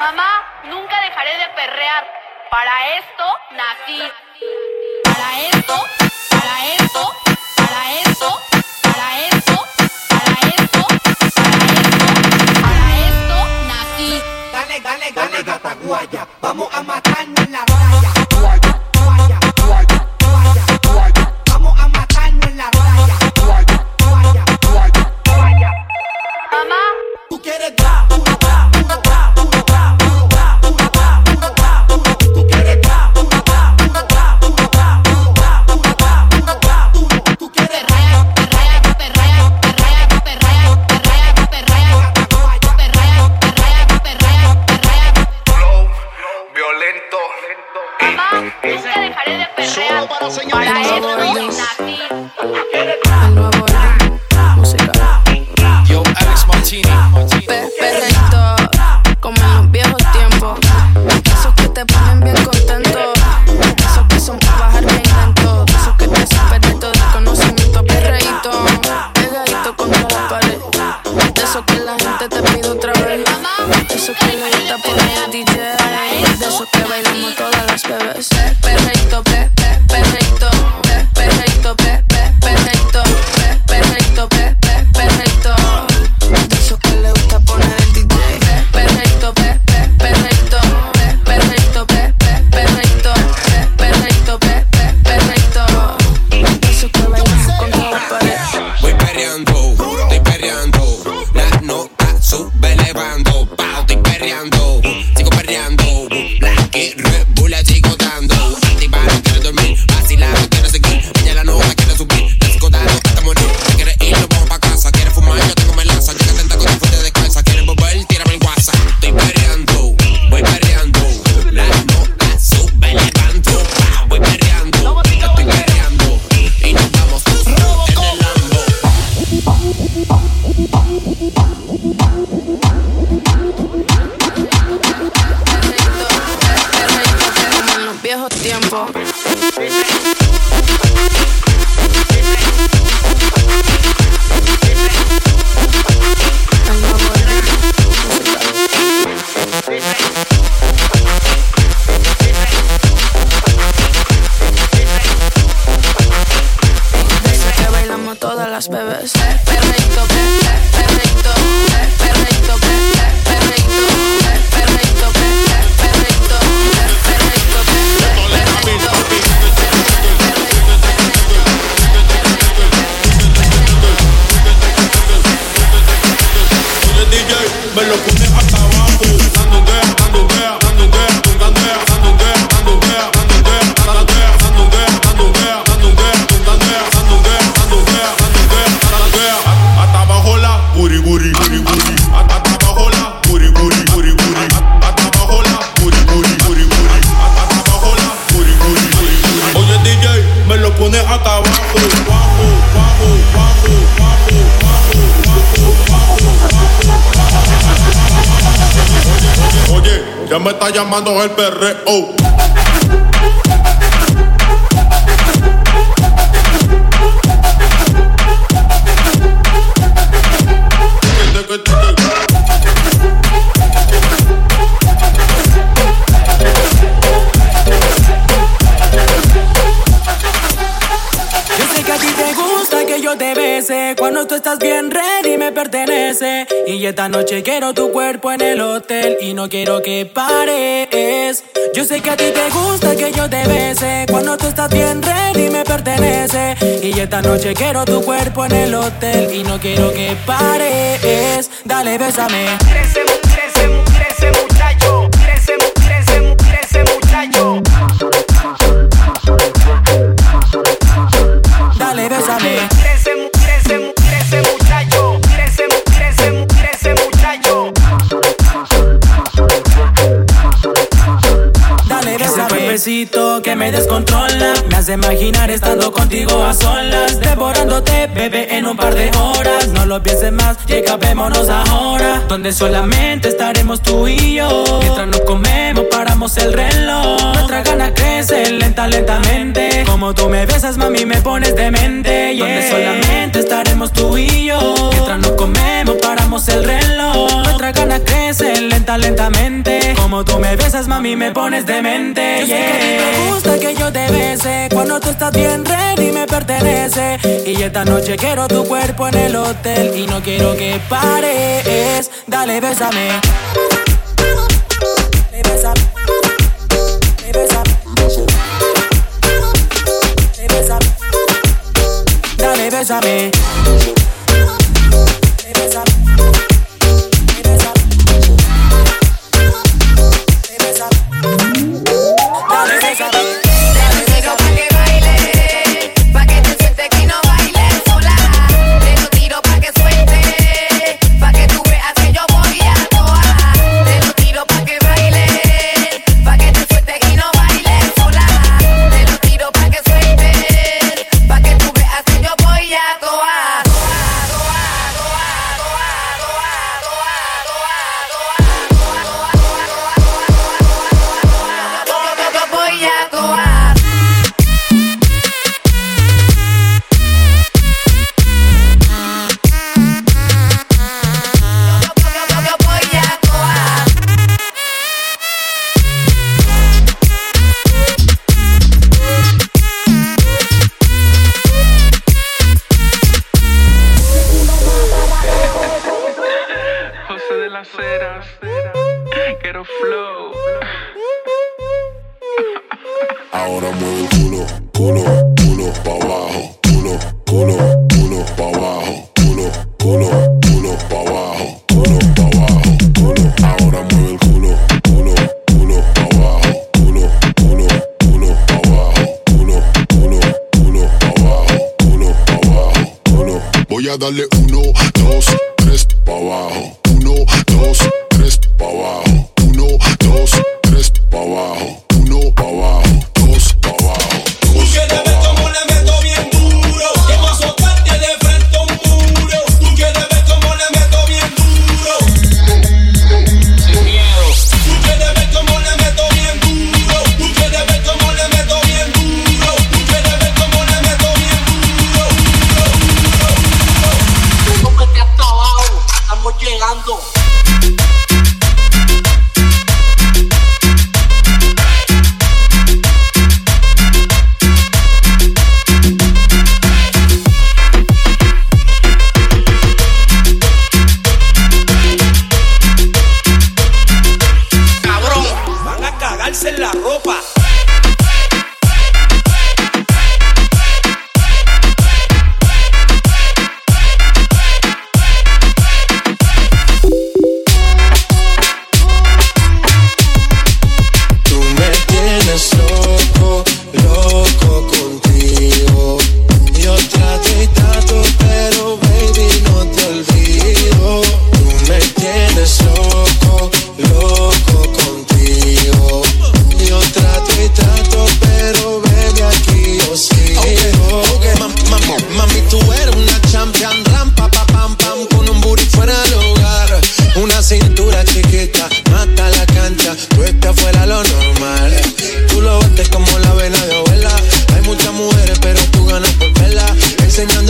Mamá, nunca dejaré de perrear. Para esto nací. Para esto, para esto, para esto, para esto, para esto, para esto, para esto nací. Dale, dale, dale, gata guaya. Vamos a matarnos en la el perreo. Yo que a ti te gusta que yo te bese cuando tú estás bien re y esta noche quiero tu cuerpo en el hotel y no quiero que pares. Yo sé que a ti te gusta que yo te bese. Cuando tú estás bien ready me pertenece. Y esta noche quiero tu cuerpo en el hotel y no quiero que pares. Dale, bésame. imaginar estando contigo a solas, devorándote, bebé, en un par de horas. No lo pienses más, llega, vémonos ahora. Donde solamente estaremos tú y yo. Mientras nos comemos, paramos el reloj. Nuestra gana crece lenta, lentamente. Como tú me besas, mami, me pones demente. Yeah. Donde solamente estaremos tú y yo. Mientras nos comemos, paramos el reloj. Nuestra gana crece lentamente. Como tú me besas, mami, me pones demente. Yo yeah. sé que a ti te gusta que yo te bese. Cuando tú estás bien ready, me pertenece. Y esta noche quiero tu cuerpo en el hotel. Y no quiero que pares. Dale, bésame. Dale, bésame. Dale, bésame. Dale, bésame. Dale, bésame. las eras. Quiero flow. Ahora mueve el culo, culo, culo pa' abajo enseñando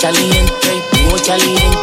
caliente, muy caliente.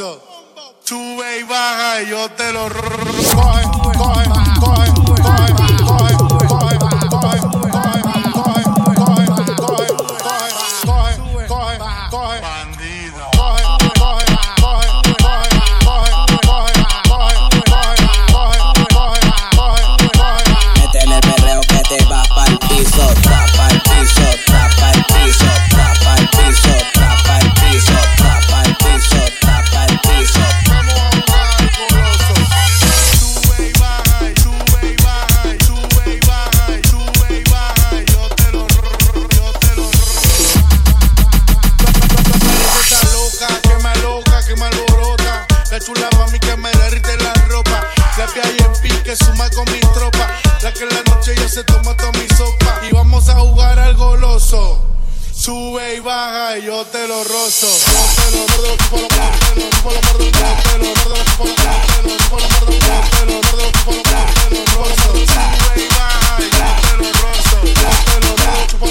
Al goloso. Sube y baja y yo te lo moto mi sopa y vamos a jugar al goloso. Sube y baja y yo te lo rozo. Yo te lo rozo, te lo rozo, Sube y baja y yo te lo rozo. Yo te lo rozo,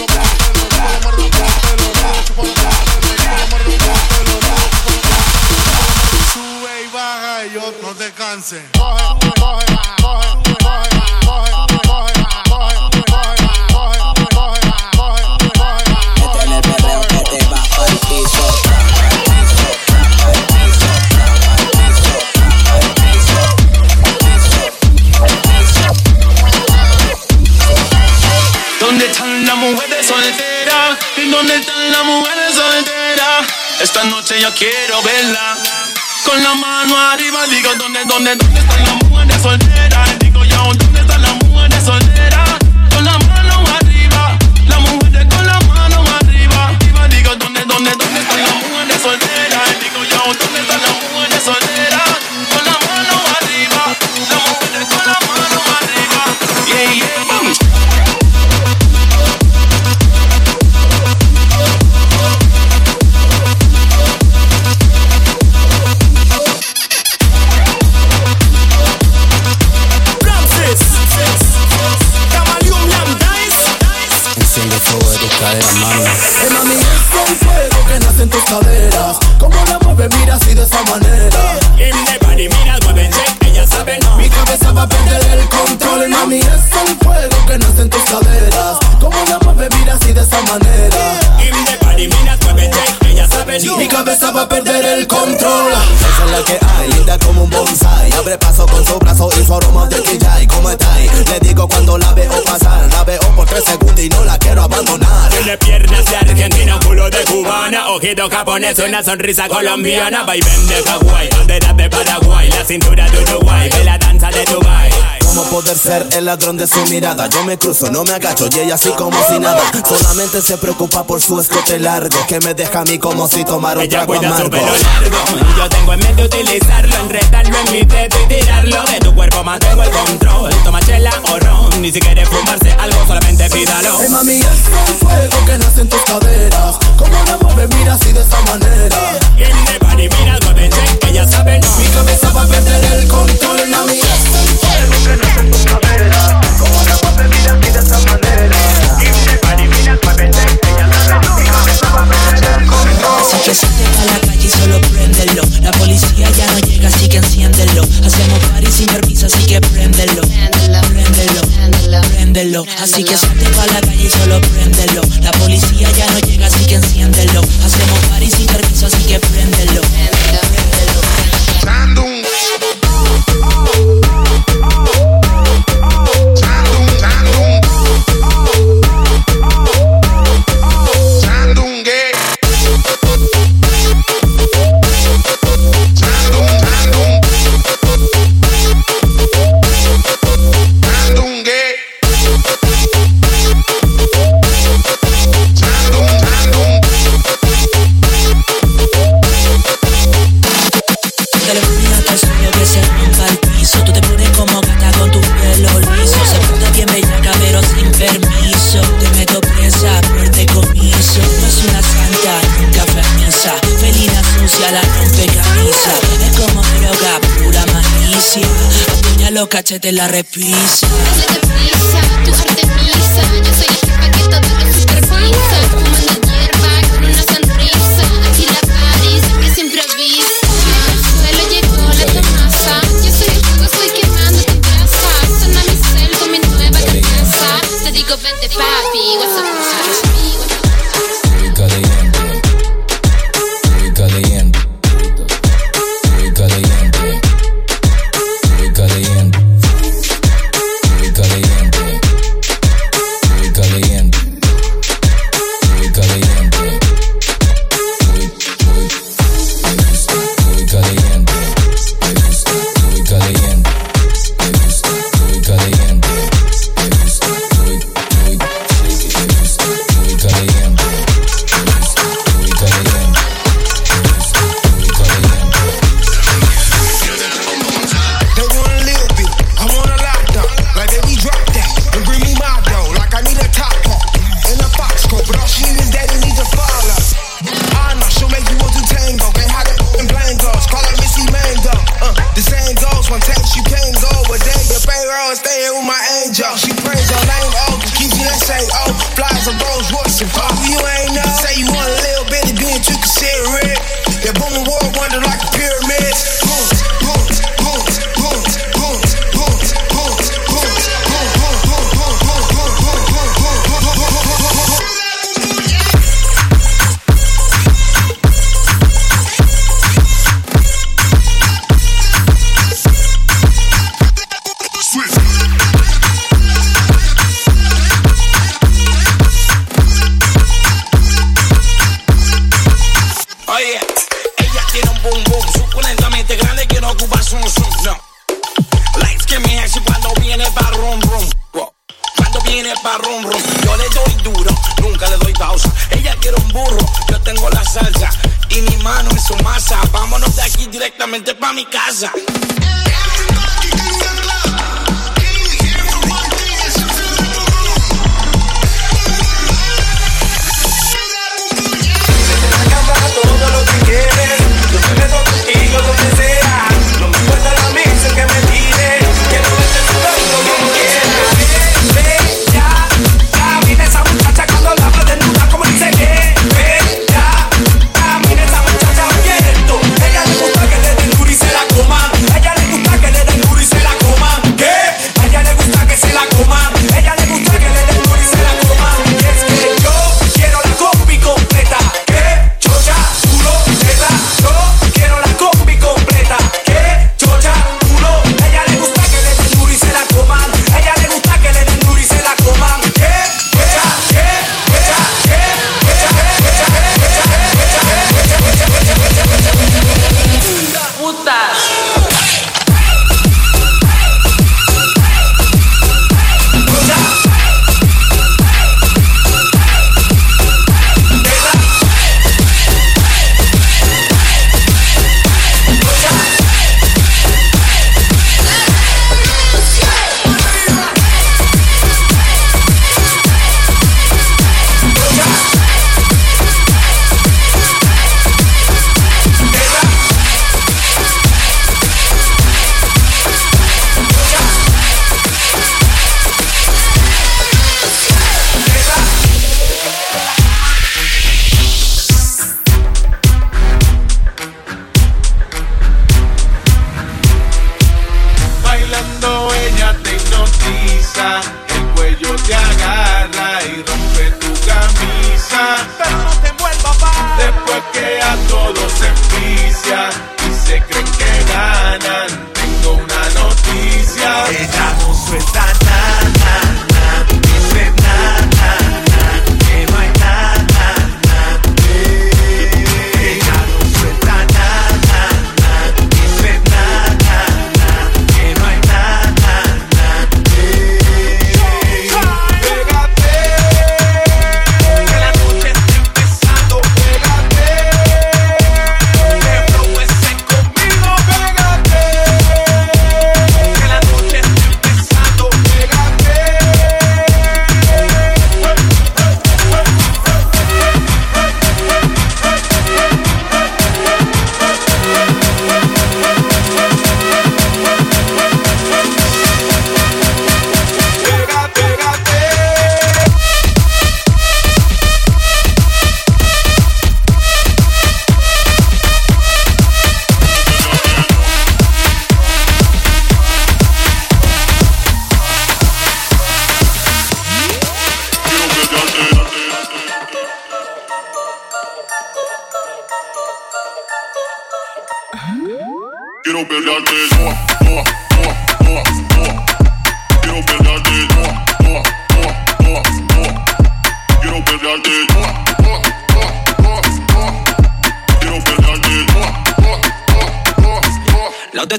Sube y baja y yo no te canse. Coge, coge. Dónde están las mujeres solteras? Esta noche yo quiero verla. Con la mano arriba digo ¿dónde, dónde, dónde están las mujeres solteras? Digo yo ¿dónde caderas, mami. Hey, mami, es un fuego que nace en tus caderas. Como la mueve, mira así de esa manera. In the body, mira, muévense, ellas saben. Mi cabeza va a perder el control. Mami, es un fuego que nace en tus caderas. Como la mueve, mira así de esa manera. In the body, mira, muévense, ellas Mi cabeza va a perder el control. Esa es la que hay, linda como un bonsai. Abre paso con su brazo y su aroma de DJ. ¿Cómo está ahí? Le digo cuando la veo pasar. La veo por tres segundos y no la quiero abandonar. Tiene piernas de argentina, culo de cubana, ojito japonés, una sonrisa colombiana, vaivén de Hawái, de Paraguay, la cintura de Uruguay, ve la danza de Dubai. ¿Cómo poder ser el ladrón de su mirada? Yo me cruzo, no me agacho y ella así como si nada. Solamente se preocupa por su escote largo que me deja a mí como si tomara un Ella trago cuida su amargo. pelo largo y yo tengo en mente utilizarlo, enredarlo en mi dedo y tirarlo de tu cuerpo mantengo el control. Toma chela o ron, ni si quieres fumarse algo solamente pídalo. Hey, mami, es un fuego que nace en tus caderas. Como la mueve, mira así de esa manera. Body, mira, muévense, ellas saben. Mi cabeza va a perder el control. Mami, es fuego que nace Así que salte para la calle y solo prendelo La policía ya no llega así que enciéndelo. Hacemos par y sin permiso así que prendelo Aprendelo Prendelo Así que salte para la calle y solo prendelo La policía ya no llega Así que enciéndelo. Hacemos par y sin permiso Así que prendelo noche de la repisa. Hazle de prisa, tu arte misa. Yo soy el jefa que todo que supervisa. Fumando hierba con una sonrisa. Aquí la party siempre se improvisa. Al suelo llegó la terraza. Yo soy el fuego, estoy quemando tu casa. Suena mi cel con mi nueva carcasa. Te digo, vente papi, what's up, Vámonos de aquí directamente pa' mi casa.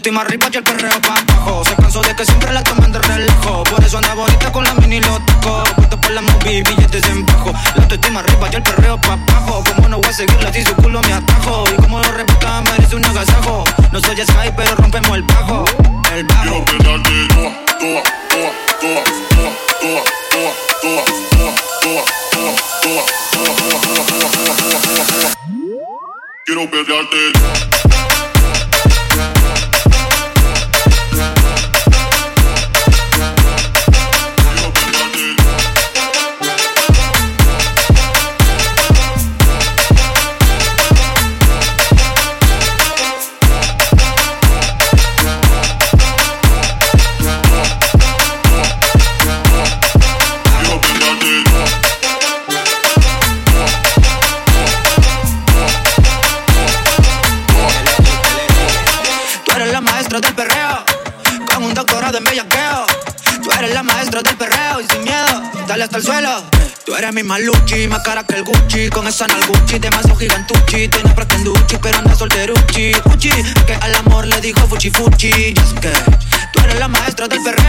Oh. La autoestima arriba y el perreo pa' abajo. Se cansó de que siempre la toman de relajo. Por eso anda bonita con la mini lo toco. Puesto por la movie, billetes en bajo. La autoestima arriba y el perreo pa' abajo. Como no voy a seguirla si su culo me atajo. Y como lo repita, merece un agasajo. No soy Sky, pero rompemos el bajo. El bajo. Oh, oh, oh, oh, oh, oh, oh, oh, oh, oh, oh, oh, oh, oh, oh, oh, oh. Quiero pegarte. Al amor le dijo fuchi fuchi. Y es que tú eres la maestra del perreo,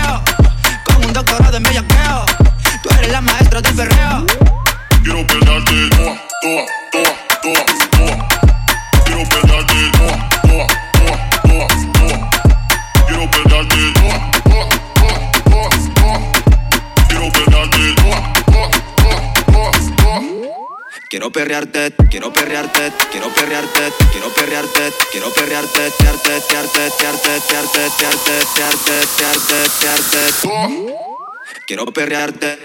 perrearte, quiero perrearte, quiero perrearte, quiero perrearte, quiero perrearte, tearte, tearte, tearte, tearte, tearte, tearte, tearte, tearte. Quiero perrearte.